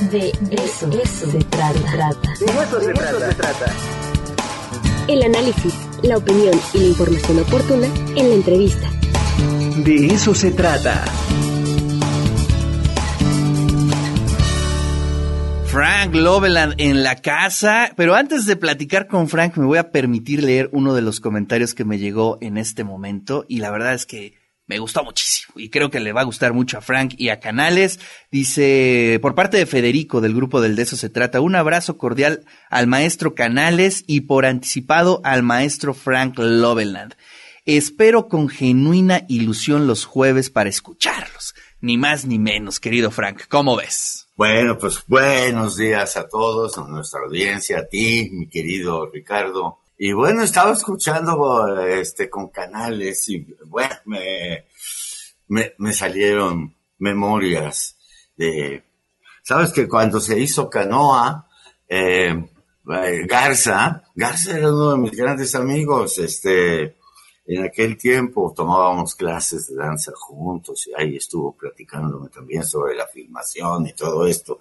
De eso, se trata. De eso se trata. El análisis, la opinión y la información oportuna en la entrevista. De eso se trata. Frank Loveland en la casa, pero antes de platicar con Frank me voy a permitir leer uno de los comentarios que me llegó en este momento y la verdad es que me gustó muchísimo y creo que le va a gustar mucho a Frank y a Canales. Dice, por parte de Federico del grupo del De eso se trata, un abrazo cordial al maestro Canales y por anticipado al maestro Frank Loveland. Espero con genuina ilusión los jueves para escucharlos. Ni más ni menos, querido Frank. ¿Cómo ves? Bueno, pues buenos días a todos, a nuestra audiencia, a ti, mi querido Ricardo. Y bueno, estaba escuchando este con canales y bueno, me, me, salieron memorias de, sabes que cuando se hizo Canoa, eh, Garza, Garza era uno de mis grandes amigos, este, en aquel tiempo tomábamos clases de danza juntos y ahí estuvo platicándome también sobre la filmación y todo esto.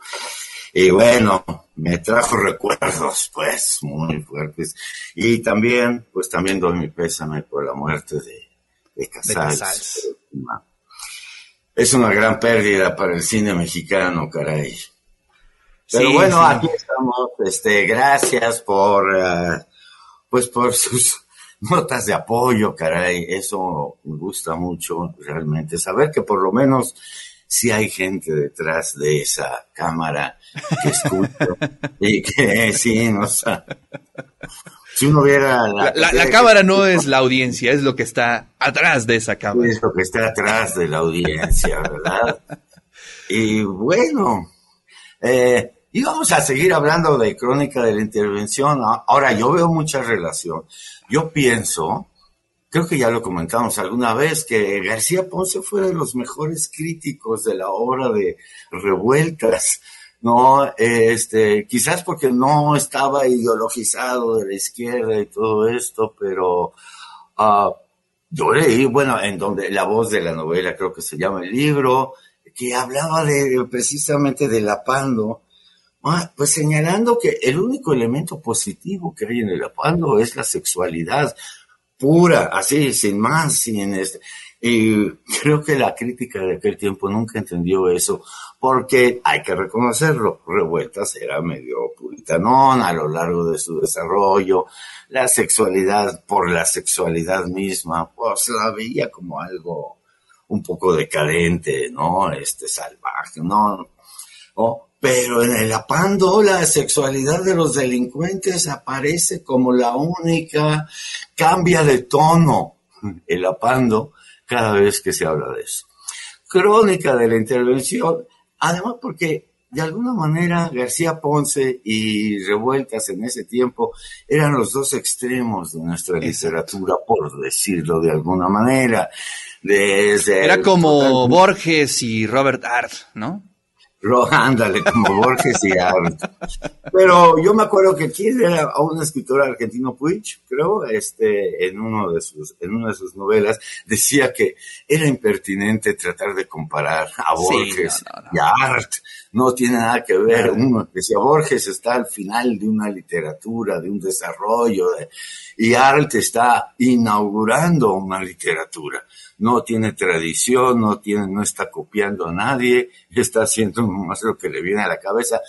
Y bueno, me trajo recuerdos, pues, muy fuertes. Y también, pues también doy mi pésame por la muerte de, de Casals. Es una gran pérdida para el cine mexicano, caray. Pero bueno, aquí estamos. Este, gracias por, uh, pues por sus notas de apoyo, caray. Eso me gusta mucho, realmente. Saber que por lo menos si hay gente detrás de esa cámara que escucha y que sí, no sé. Si uno viera la, la, cámara no es la audiencia, es lo que está atrás de esa cámara. Es lo que está atrás de la audiencia, ¿verdad? y bueno, eh, y vamos a seguir hablando de crónica de la intervención. Ahora, yo veo mucha relación. Yo pienso creo que ya lo comentamos alguna vez, que García Ponce fue de los mejores críticos de la obra de Revueltas, ¿no? Este, quizás porque no estaba ideologizado de la izquierda y todo esto, pero uh, yo leí, bueno, en donde la voz de la novela creo que se llama el libro, que hablaba de precisamente de la Pando, ah, pues señalando que el único elemento positivo que hay en el apando es la sexualidad pura, así, sin más, sin este. Y creo que la crítica de aquel tiempo nunca entendió eso, porque hay que reconocerlo, Revueltas era medio puritanón a lo largo de su desarrollo, la sexualidad, por la sexualidad misma, pues la veía como algo un poco decadente, ¿no? Este, salvaje, ¿no? Pero en el apando la sexualidad de los delincuentes aparece como la única, cambia de tono el apando cada vez que se habla de eso. Crónica de la intervención, además porque de alguna manera García Ponce y Revueltas en ese tiempo eran los dos extremos de nuestra literatura, por decirlo de alguna manera. Desde Era como Borges y Robert Art, ¿no? ándale, como Borges y Art. Pero yo me acuerdo que quién era un escritor argentino, Puig, creo, este, en uno de sus, en una de sus novelas, decía que era impertinente tratar de comparar a Borges y a Art. No tiene nada que ver. Uno decía, Borges está al final de una literatura, de un desarrollo, y Art está inaugurando una literatura no tiene tradición, no tiene, no está copiando a nadie, está haciendo más lo que le viene a la cabeza.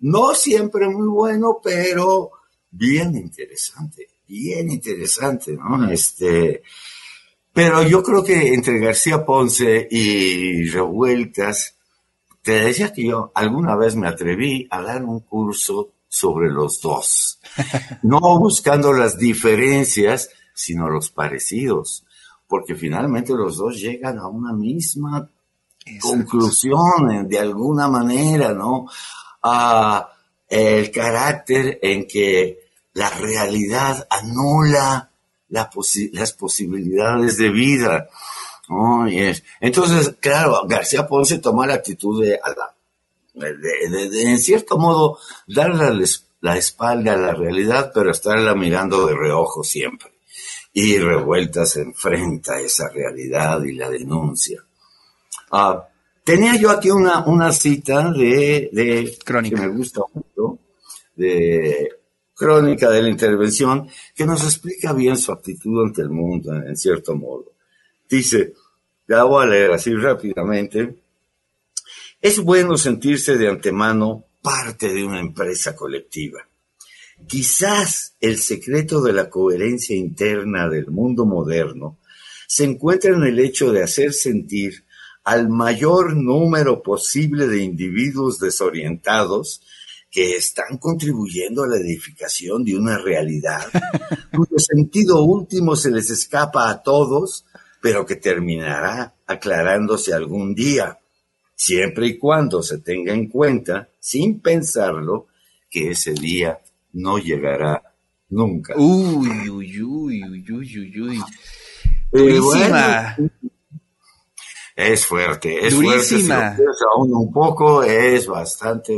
No siempre muy bueno, pero bien interesante, bien interesante, ¿no? Este, pero yo creo que entre García Ponce y Revueltas, te decía que yo alguna vez me atreví a dar un curso sobre los dos, no buscando las diferencias, sino los parecidos porque finalmente los dos llegan a una misma conclusión eh, de alguna manera, ¿no? A el carácter en que la realidad anula las posibilidades de vida. Entonces, claro, García Ponce toma la actitud de, en cierto modo, darle la espalda a la realidad, pero estarla mirando de reojo siempre y Revueltas enfrenta esa realidad y la denuncia. Ah, tenía yo aquí una, una cita de, de Crónica. que me gusta mucho, de Crónica de la Intervención, que nos explica bien su actitud ante el mundo, en cierto modo. Dice, la voy a leer así rápidamente. Es bueno sentirse de antemano parte de una empresa colectiva. Quizás el secreto de la coherencia interna del mundo moderno se encuentra en el hecho de hacer sentir al mayor número posible de individuos desorientados que están contribuyendo a la edificación de una realidad cuyo sentido último se les escapa a todos, pero que terminará aclarándose algún día, siempre y cuando se tenga en cuenta, sin pensarlo, que ese día no llegará nunca. Uy, uy, uy, uy, uy, uy, uy. Durísima. bueno, es fuerte, es Durísima. fuerte. Si lo piensa uno un poco, es bastante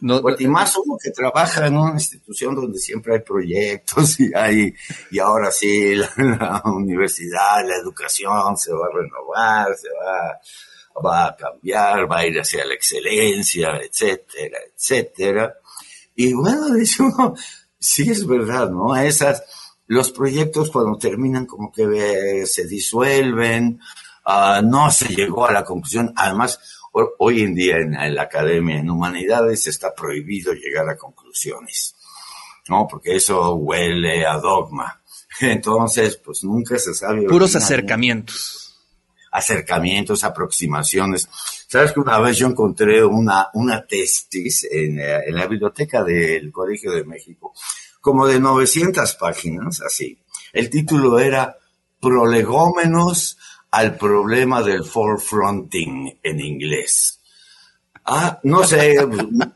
No, fuerte. Y más uno que trabaja en una institución donde siempre hay proyectos y hay, y ahora sí, la, la universidad, la educación se va a renovar, se va, va a cambiar, va a ir hacia la excelencia, etcétera, etcétera. Y bueno, dice uno, sí es verdad, ¿no? Esas, los proyectos cuando terminan como que eh, se disuelven, ah, no se llegó a la conclusión. Además, hoy en día en, en la academia, en humanidades, está prohibido llegar a conclusiones, ¿no? Porque eso huele a dogma. Entonces, pues nunca se sabe. puros acercamientos. acercamientos, aproximaciones. Sabes que una vez yo encontré una, una tesis en, en la biblioteca del Colegio de México, como de 900 páginas, así. El título era Prolegómenos al problema del forefronting en inglés. Ah, no sé,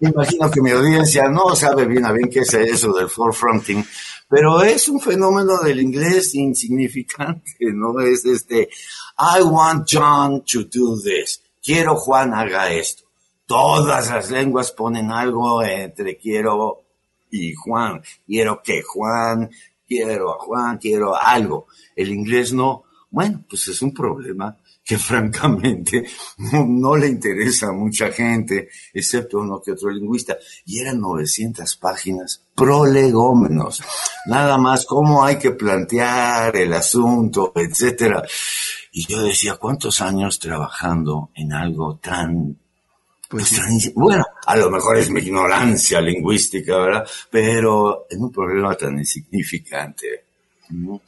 imagino que mi audiencia no sabe bien a bien qué es eso del forefronting, pero es un fenómeno del inglés insignificante, ¿no? Es este, I want John to do this. Quiero Juan haga esto. Todas las lenguas ponen algo entre quiero y Juan. Quiero que Juan, quiero a Juan, quiero algo. El inglés no. Bueno, pues es un problema que francamente no, no le interesa a mucha gente, excepto uno que otro lingüista. Y eran 900 páginas prolegómenos. Nada más cómo hay que plantear el asunto, etcétera. Y yo decía, ¿cuántos años trabajando en algo tan Pues pues, tan- bueno, a lo mejor es mi ignorancia lingüística, ¿verdad? Pero en un problema tan insignificante. ¿no?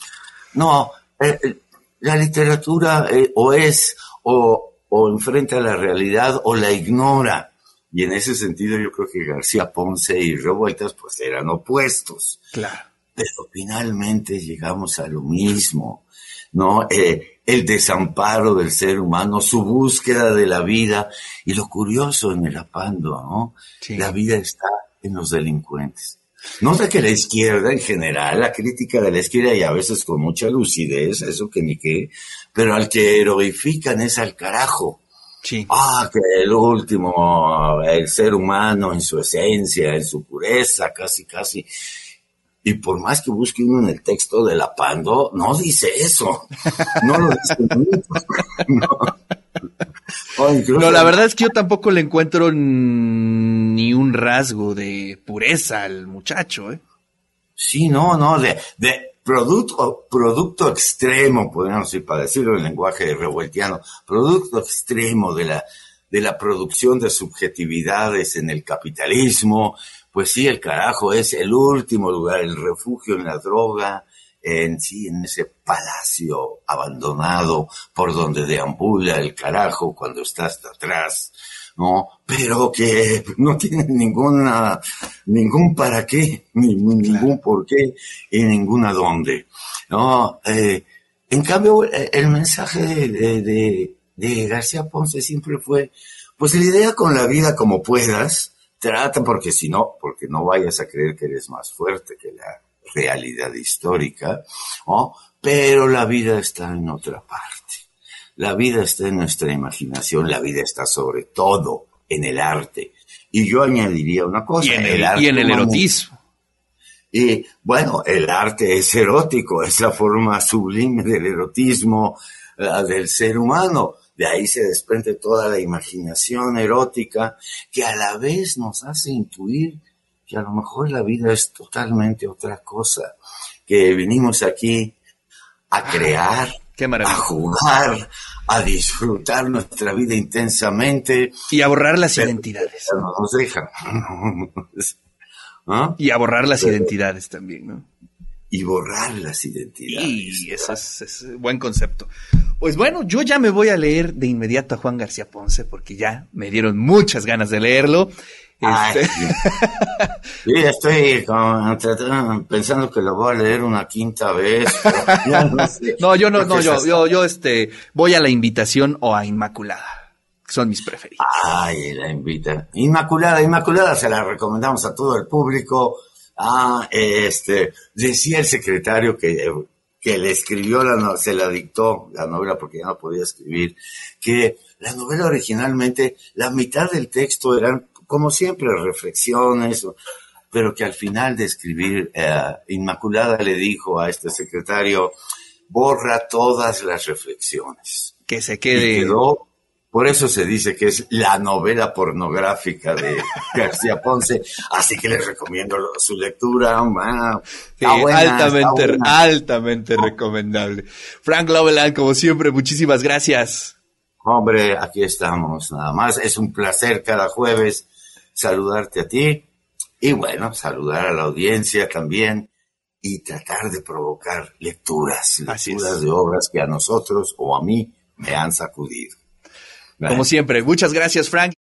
No, eh, eh, la literatura eh, o es o, o enfrenta la realidad o la ignora. Y en ese sentido yo creo que García Ponce y Revueltas pues eran opuestos Claro. pero finalmente llegamos a lo mismo, ¿no? Eh, el desamparo del ser humano, su búsqueda de la vida y lo curioso en el apando, ¿no? Sí. La vida está en los delincuentes. Nota que la izquierda en general, la crítica de la izquierda y a veces con mucha lucidez, eso que ni qué, pero al que heroifican es al carajo. Sí. Ah, que el último, el ser humano en su esencia, en su pureza, casi, casi. Y por más que busque uno en el texto de la Pando, no dice eso. No lo dice nunca. No. No, la verdad es que yo tampoco le encuentro ni un rasgo de pureza al muchacho, ¿eh? Sí, no, no, de, de producto, producto extremo, podríamos decir, para decirlo en lenguaje revueltiano, producto extremo de la, de la producción de subjetividades en el capitalismo, pues sí, el carajo es el último lugar, el refugio en la droga, en sí, en ese palacio abandonado por donde deambula el carajo cuando está hasta atrás, ¿no? Pero que no tiene ninguna, ningún para qué, ni, ni ningún por qué y ninguna dónde, ¿no? Eh, en cambio, eh, el mensaje de, de, García Ponce siempre fue, pues lidia con la vida como puedas, trata porque si no, porque no vayas a creer que eres más fuerte que la realidad histórica, ¿no? pero la vida está en otra parte. La vida está en nuestra imaginación, la vida está sobre todo en el arte. Y yo añadiría una cosa. Y en el, arte y en el erotismo. y bueno, el arte es erótico, es la forma sublime del erotismo la del ser humano. De ahí se desprende toda la imaginación erótica que a la vez nos hace intuir que a lo mejor la vida es totalmente otra cosa, que venimos aquí a Ah, crear, Qué a jugar, a disfrutar nuestra vida intensamente. Y a borrar las identidades. No nos dejan. ¿Ah? Y a borrar las Pero- identidades también, ¿no? Y borrar las identidades. Y eso es, es buen concepto. Pues bueno, yo ya me voy a leer de inmediato a Juan García Ponce porque ya me dieron muchas ganas de leerlo. Este, sí, estoy como pensando que lo voy a leer una quinta vez. no, sé. no, yo no, no, yo, yo, yo, este, voy a la invitación o a Inmaculada. Son mis preferidos. Ay, la invita. Inmaculada, Inmaculada se la recomendamos a todo el público. Ah, este, decía el secretario que, que le escribió la no- se la dictó la novela porque ya no podía escribir, que la novela originalmente, la mitad del texto eran, como siempre, reflexiones, pero que al final de escribir, eh, Inmaculada le dijo a este secretario, borra todas las reflexiones. Que se Y quede. quedó, por eso se dice que es la novela pornográfica de García Ponce, así que les recomiendo su lectura. ah, Sí, está buena, altamente, altamente recomendable. Frank Loveland, como siempre, muchísimas gracias. Hombre, aquí estamos, nada más. Es un placer cada jueves saludarte a ti y bueno, saludar a la audiencia también y tratar de provocar lecturas, lecturas de obras que a nosotros o a mí me han sacudido. Como siempre, muchas gracias, Frank.